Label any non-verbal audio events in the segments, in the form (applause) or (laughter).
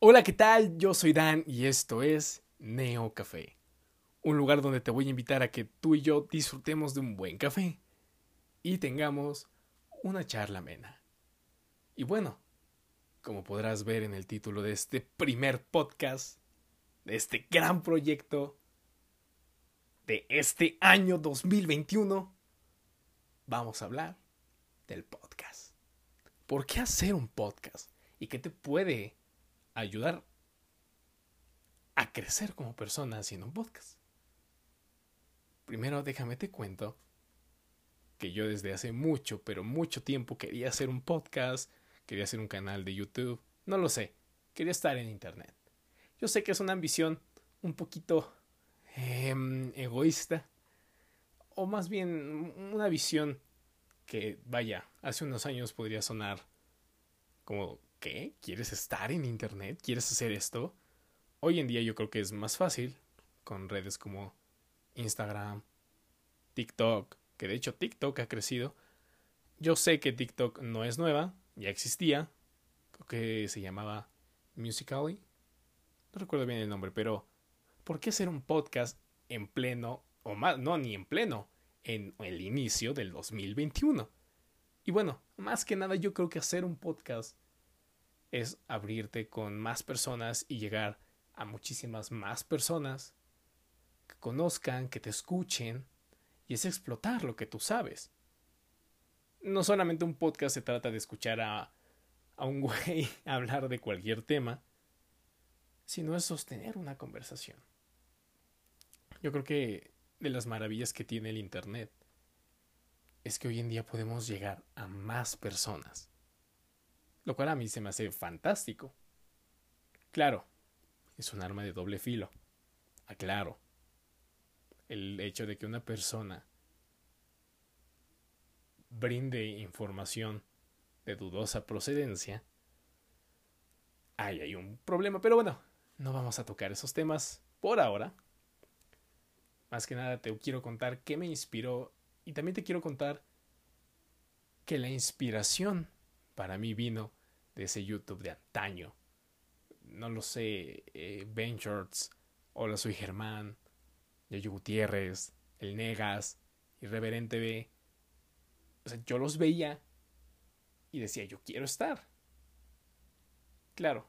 Hola, ¿qué tal? Yo soy Dan y esto es Neo Café, un lugar donde te voy a invitar a que tú y yo disfrutemos de un buen café y tengamos una charla amena. Y bueno, como podrás ver en el título de este primer podcast, de este gran proyecto de este año 2021, vamos a hablar del podcast. ¿Por qué hacer un podcast? ¿Y qué te puede ayudar a crecer como persona haciendo un podcast. Primero déjame te cuento que yo desde hace mucho, pero mucho tiempo quería hacer un podcast, quería hacer un canal de YouTube, no lo sé, quería estar en Internet. Yo sé que es una ambición un poquito em, egoísta, o más bien una visión que, vaya, hace unos años podría sonar como ¿Qué? ¿Quieres estar en Internet? ¿Quieres hacer esto? Hoy en día yo creo que es más fácil con redes como Instagram, TikTok, que de hecho TikTok ha crecido. Yo sé que TikTok no es nueva, ya existía, creo que se llamaba Musically. No recuerdo bien el nombre, pero ¿por qué hacer un podcast en pleno, o más, no, ni en pleno, en el inicio del 2021? Y bueno, más que nada yo creo que hacer un podcast es abrirte con más personas y llegar a muchísimas más personas que conozcan, que te escuchen, y es explotar lo que tú sabes. No solamente un podcast se trata de escuchar a, a un güey (laughs) hablar de cualquier tema, sino es sostener una conversación. Yo creo que de las maravillas que tiene el Internet es que hoy en día podemos llegar a más personas lo cual a mí se me hace fantástico. Claro, es un arma de doble filo. Aclaro. El hecho de que una persona brinde información de dudosa procedencia, ahí hay un problema, pero bueno, no vamos a tocar esos temas por ahora. Más que nada te quiero contar qué me inspiró y también te quiero contar que la inspiración para mí vino de ese YouTube de antaño. No lo sé, eh, Ben Shorts, Hola soy Germán, Yayo Gutiérrez, El Negas, Irreverente B. O sea, yo los veía y decía, yo quiero estar. Claro,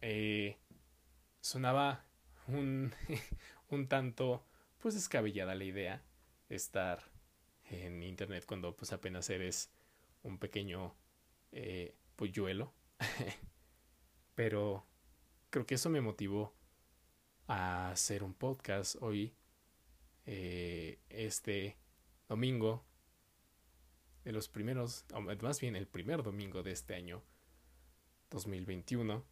eh, sonaba un, (laughs) un tanto, pues descabellada la idea de estar en internet cuando pues apenas eres un pequeño eh, polluelo. (laughs) Pero creo que eso me motivó a hacer un podcast hoy, eh, este domingo, de los primeros, más bien el primer domingo de este año 2021.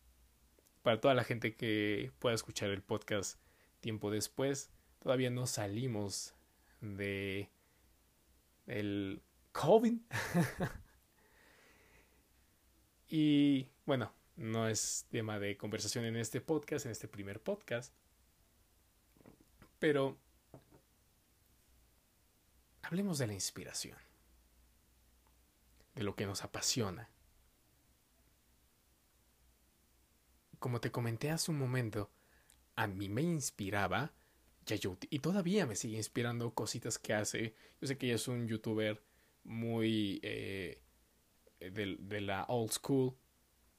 Para toda la gente que pueda escuchar el podcast tiempo después, todavía no salimos de el COVID. (laughs) Y bueno, no es tema de conversación en este podcast, en este primer podcast. Pero hablemos de la inspiración, de lo que nos apasiona. Como te comenté hace un momento, a mí me inspiraba Yayuti y todavía me sigue inspirando cositas que hace. Yo sé que ella es un youtuber muy eh, de, la old school.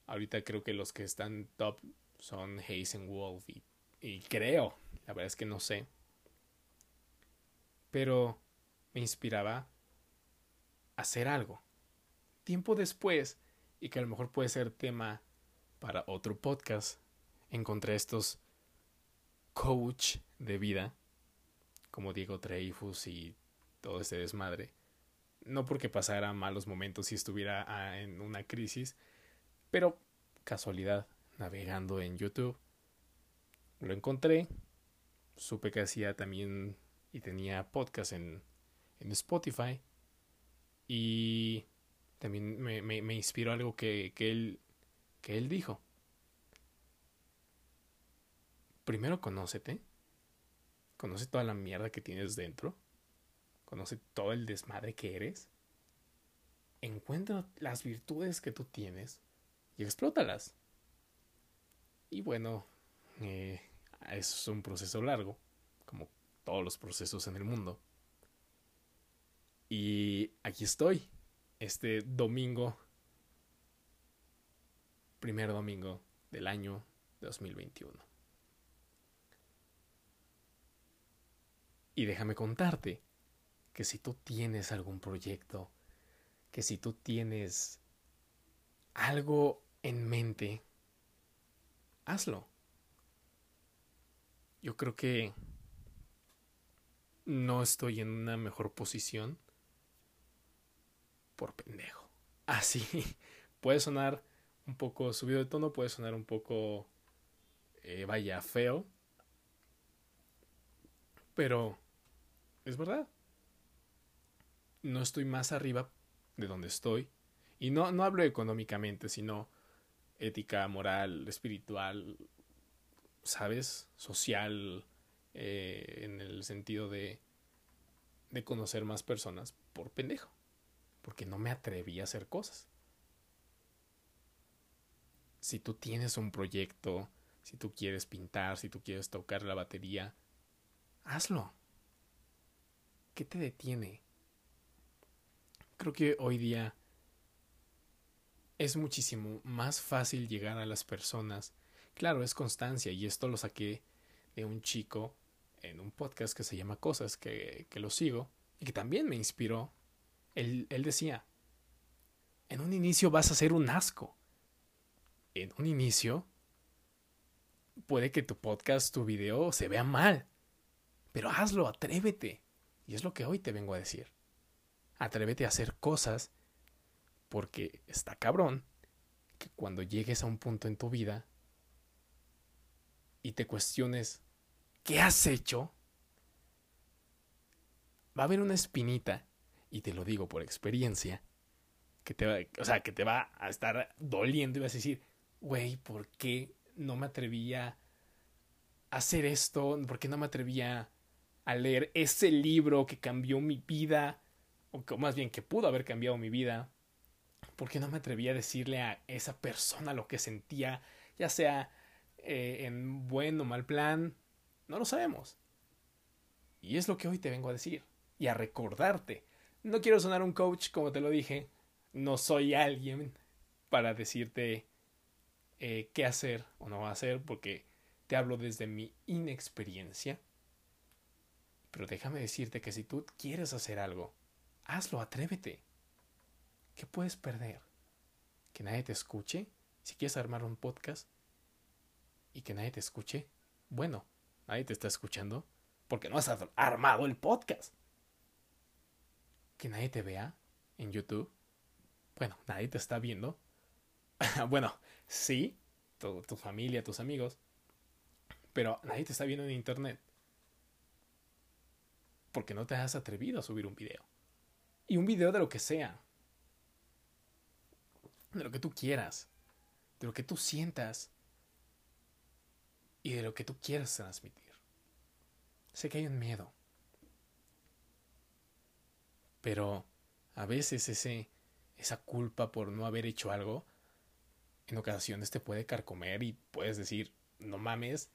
Ahorita creo que los que están top son Hazen Wolf y, y creo, la verdad es que no sé. Pero me inspiraba a hacer algo. Tiempo después, y que a lo mejor puede ser tema para otro podcast, encontré estos coach de vida, como Diego Treifus y todo este desmadre, no porque pasara malos momentos y estuviera ah, en una crisis, pero casualidad, navegando en YouTube, lo encontré, supe que hacía también y tenía podcast en, en Spotify y también me, me, inspiró algo que, que, él, que él dijo. Primero conócete, conoce toda la mierda que tienes dentro conoce todo el desmadre que eres, encuentra las virtudes que tú tienes y explótalas. Y bueno, eh, es un proceso largo, como todos los procesos en el mundo. Y aquí estoy, este domingo, primer domingo del año 2021. Y déjame contarte que si tú tienes algún proyecto, que si tú tienes algo en mente, hazlo. Yo creo que no estoy en una mejor posición por pendejo. Así (laughs) puede sonar un poco subido de tono, puede sonar un poco, eh, vaya, feo. Pero es verdad. No estoy más arriba de donde estoy. Y no, no hablo económicamente, sino ética, moral, espiritual, ¿sabes? Social, eh, en el sentido de, de conocer más personas por pendejo. Porque no me atreví a hacer cosas. Si tú tienes un proyecto, si tú quieres pintar, si tú quieres tocar la batería, hazlo. ¿Qué te detiene? Creo que hoy día es muchísimo más fácil llegar a las personas. Claro, es constancia y esto lo saqué de un chico en un podcast que se llama Cosas, que, que lo sigo y que también me inspiró. Él, él decía, en un inicio vas a ser un asco. En un inicio puede que tu podcast, tu video se vea mal. Pero hazlo, atrévete. Y es lo que hoy te vengo a decir. Atrévete a hacer cosas porque está cabrón que cuando llegues a un punto en tu vida y te cuestiones qué has hecho, va a haber una espinita, y te lo digo por experiencia, que te va, o sea, que te va a estar doliendo y vas a decir, güey, ¿por qué no me atrevía a hacer esto? ¿Por qué no me atrevía a leer ese libro que cambió mi vida? O más bien que pudo haber cambiado mi vida. ¿Por qué no me atrevía a decirle a esa persona lo que sentía? Ya sea eh, en buen o mal plan. No lo sabemos. Y es lo que hoy te vengo a decir. Y a recordarte. No quiero sonar un coach, como te lo dije. No soy alguien para decirte eh, qué hacer o no hacer, porque te hablo desde mi inexperiencia. Pero déjame decirte que si tú quieres hacer algo, hazlo, atrévete. ¿Qué puedes perder? ¿Que nadie te escuche? Si quieres armar un podcast y que nadie te escuche, bueno, nadie te está escuchando porque no has armado el podcast. ¿Que nadie te vea en YouTube? Bueno, nadie te está viendo. (laughs) bueno, sí, tu, tu familia, tus amigos, pero nadie te está viendo en Internet porque no te has atrevido a subir un video. Y un video de lo que sea. De lo que tú quieras. De lo que tú sientas. Y de lo que tú quieras transmitir. Sé que hay un miedo. Pero a veces ese, esa culpa por no haber hecho algo, en ocasiones te puede carcomer y puedes decir, no mames,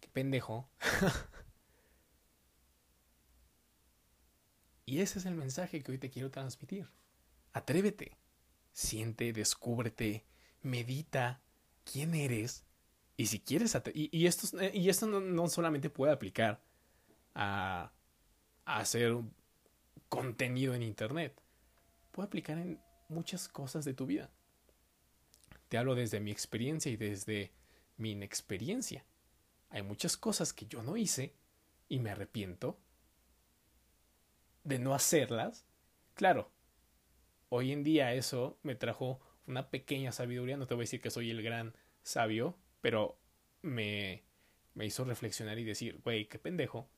qué pendejo. (laughs) Y ese es el mensaje que hoy te quiero transmitir. Atrévete, siente, descúbrete, medita quién eres. Y si quieres, y, esto, y esto no, solamente puede aplicar a hacer contenido en Internet, puede aplicar en muchas cosas de tu vida. Te hablo desde mi experiencia y desde mi inexperiencia. Hay muchas cosas que yo no hice y me arrepiento de no hacerlas, claro, hoy en día eso me trajo una pequeña sabiduría, no te voy a decir que soy el gran sabio, pero me, me hizo reflexionar y decir, güey, qué pendejo,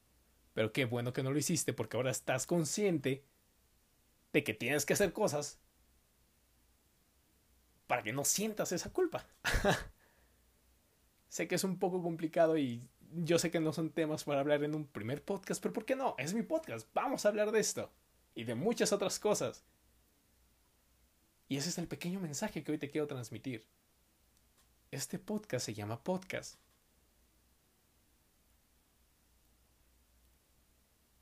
pero qué bueno que no lo hiciste porque ahora estás consciente de que tienes que hacer cosas para que no sientas esa culpa. (laughs) sé que es un poco complicado y yo sé que no son temas para hablar en un primer podcast, pero ¿por qué no? Es mi podcast, vamos a hablar de esto y de muchas otras cosas. Y ese es el pequeño mensaje que hoy te quiero transmitir. este podcast se llama podcast.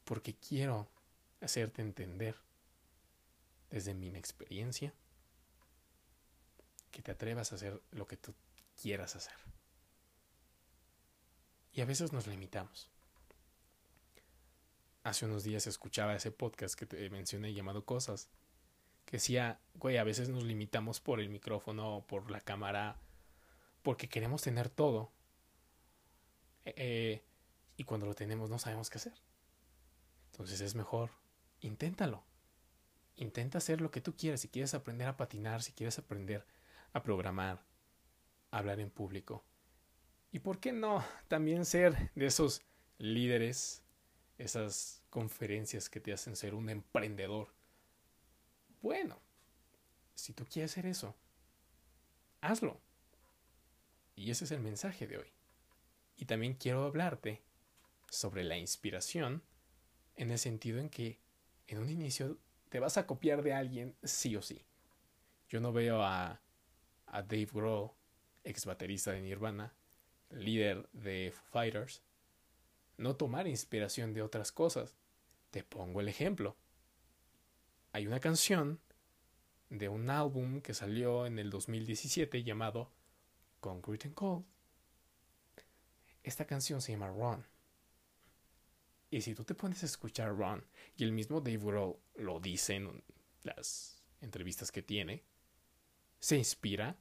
Porque quiero hacerte entender desde mi experiencia que te atrevas a hacer lo que tú quieras hacer. Y a veces nos limitamos. Hace unos días escuchaba ese podcast que te mencioné llamado Cosas, que decía, güey, a veces nos limitamos por el micrófono, por la cámara, porque queremos tener todo. Eh, eh, y cuando lo tenemos no sabemos qué hacer. Entonces es mejor, inténtalo. Intenta hacer lo que tú quieras. Si quieres aprender a patinar, si quieres aprender a programar, a hablar en público. Y por qué no también ser de esos líderes, esas conferencias que te hacen ser un emprendedor. Bueno, si tú quieres hacer eso, hazlo. Y ese es el mensaje de hoy. Y también quiero hablarte sobre la inspiración en el sentido en que en un inicio te vas a copiar de alguien sí o sí. Yo no veo a, a Dave Grohl, ex baterista de Nirvana, líder de Foo Fighters, no tomar inspiración de otras cosas. Te pongo el ejemplo. Hay una canción de un álbum que salió en el 2017 llamado Concrete and Cold. Esta canción se llama Run. Y si tú te pones a escuchar Run, y el mismo Dave Grohl lo dice en las entrevistas que tiene, se inspira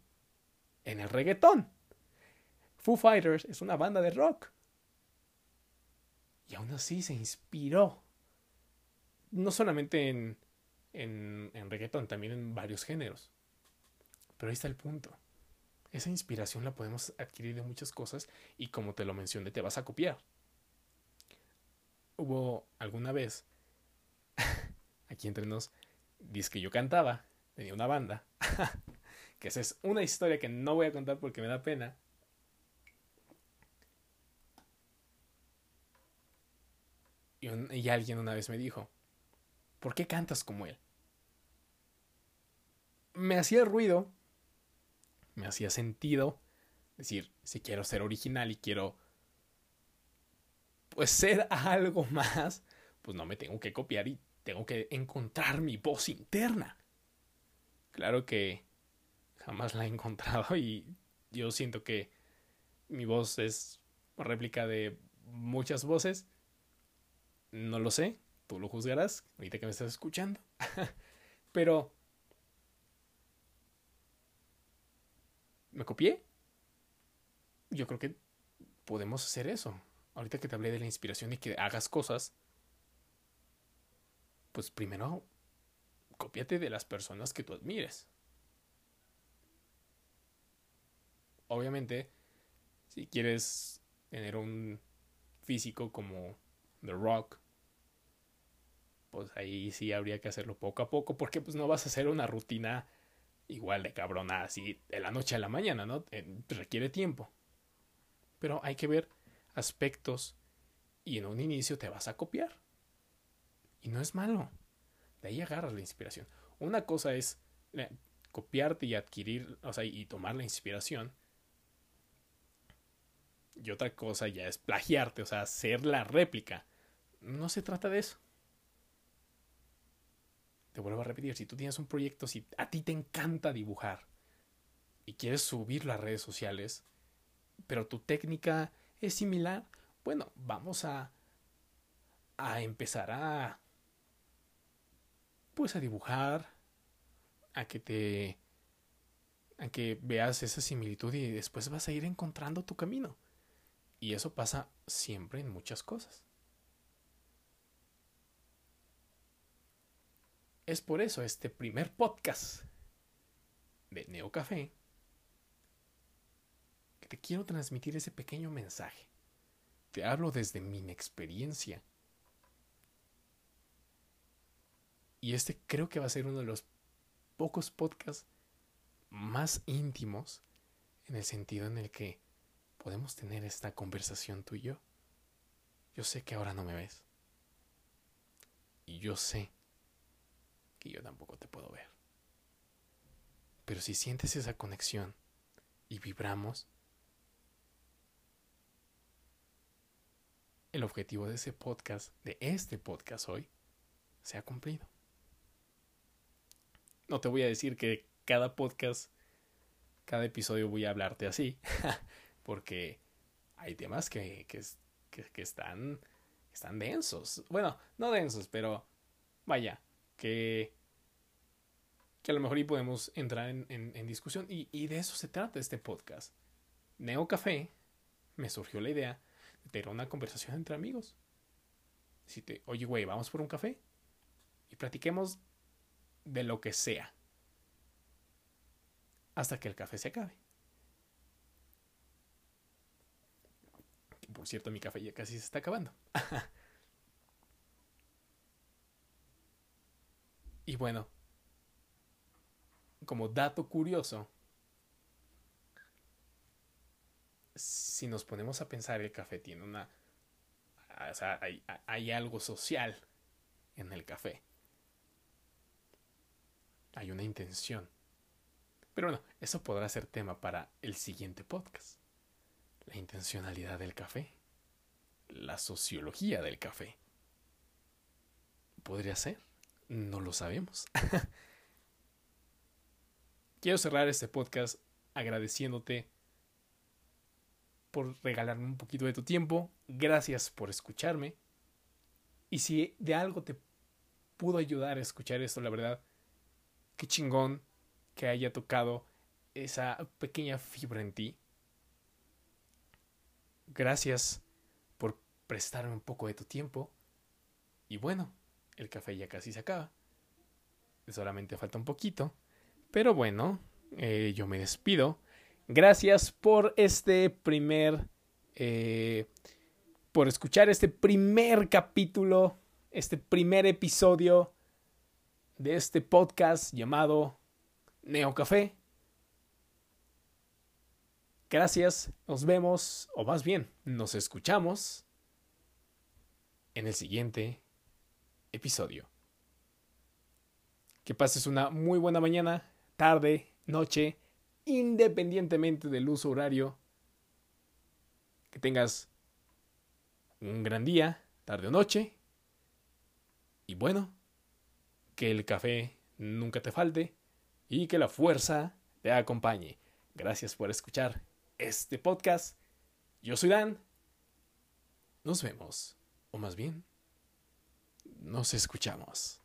en el reggaetón. Foo Fighters es una banda de rock. Y aún así se inspiró. No solamente en, en, reggaetón, también en varios géneros. Pero ahí está el punto esa inspiración la podemos adquirir de muchas cosas y como te lo mencioné, te vas a copiar. Hubo alguna vez, (laughs) aquí entre nos, dice que yo cantaba, tenía una banda, (laughs) que esa es una historia que no voy a contar porque me da pena. Y, alguien una vez me dijo, ¿por qué cantas como él? Me hacía ruido me hacía sentido decir, si quiero ser original y quiero pues ser algo más, pues no me tengo que copiar y tengo que encontrar mi voz interna. Claro que jamás la he encontrado y yo siento que mi voz es réplica de muchas voces. No lo sé, tú lo juzgarás ahorita que me estás escuchando. (laughs) Pero ¿Me copié? Yo creo que podemos hacer eso. Ahorita que te hablé de la inspiración y que hagas cosas, pues primero cópiate de las personas que tú admires. Obviamente, si quieres tener un físico como The Rock, pues ahí sí habría que hacerlo poco a poco, porque pues no vas a hacer una rutina igual de cabrona así de la noche a la mañana, ¿no? requiere tiempo. Pero hay que ver aspectos y en un inicio te vas a copiar. Y no es malo. De ahí agarras la inspiración. Una cosa es eh, copiarte y adquirir, o sea, y tomar la inspiración. Y otra cosa ya es plagiarte, o sea, hacer la réplica. No se trata de eso te vuelvo a repetir, si tú tienes un proyecto, si a ti te encanta dibujar y quieres subirlo a redes sociales, pero tu técnica es similar, bueno, vamos a, a empezar a, pues a dibujar, a que te, a que veas esa similitud y después vas a ir encontrando tu camino. Y eso pasa siempre en muchas cosas. Es por eso este primer podcast de Neo Café que te quiero transmitir ese pequeño mensaje. Te hablo desde mi experiencia. Y este creo que va a ser uno de los pocos podcasts más íntimos en el sentido en el que podemos tener esta conversación tú y yo. Yo sé que ahora no me ves. Y yo sé que yo tampoco te puedo ver. Pero si sientes esa conexión y vibramos, el objetivo de ese podcast, de este podcast hoy, se ha cumplido. No te voy a decir que cada podcast, cada episodio voy a hablarte así, (laughs) porque hay temas que, que, que, están, están densos. Bueno, no densos, pero vaya, que, que a lo mejor y podemos entrar en, en, discusión. Y, y, de eso se trata este podcast. Neo Café, me surgió la idea de tener una conversación entre amigos. Si te, oye, güey, vamos por un café y platiquemos de lo que sea. Hasta que el café se acabe. Por cierto, mi café ya casi se está acabando. (laughs) bueno, como dato curioso, si nos ponemos a pensar, el café tiene una... O sea, hay, hay algo social en el café. Hay una intención. Pero bueno, eso podrá ser tema para el siguiente podcast. La intencionalidad del café. La sociología del café. ¿Podría ser? No lo sabemos. (laughs) Quiero cerrar este podcast agradeciéndote por regalarme un poquito de tu tiempo. Gracias por escucharme. Y si de algo te pudo ayudar a escuchar esto, la verdad, qué chingón que haya tocado esa pequeña fibra en ti. Gracias por prestarme un poco de tu tiempo. Y bueno, el café ya casi se acaba. Solamente falta un poquito. Pero bueno, eh, yo me despido. Gracias por este primer... Eh, por escuchar este primer capítulo, este primer episodio de este podcast llamado Neo Café. Gracias, nos vemos, o más bien, nos escuchamos en el siguiente episodio. Que pases una muy buena mañana, tarde, noche, independientemente del uso horario. Que tengas un gran día, tarde o noche. Y bueno, que el café nunca te falte y que la fuerza te acompañe. Gracias por escuchar este podcast. Yo soy Dan. Nos vemos, o más bien, nos escuchamos.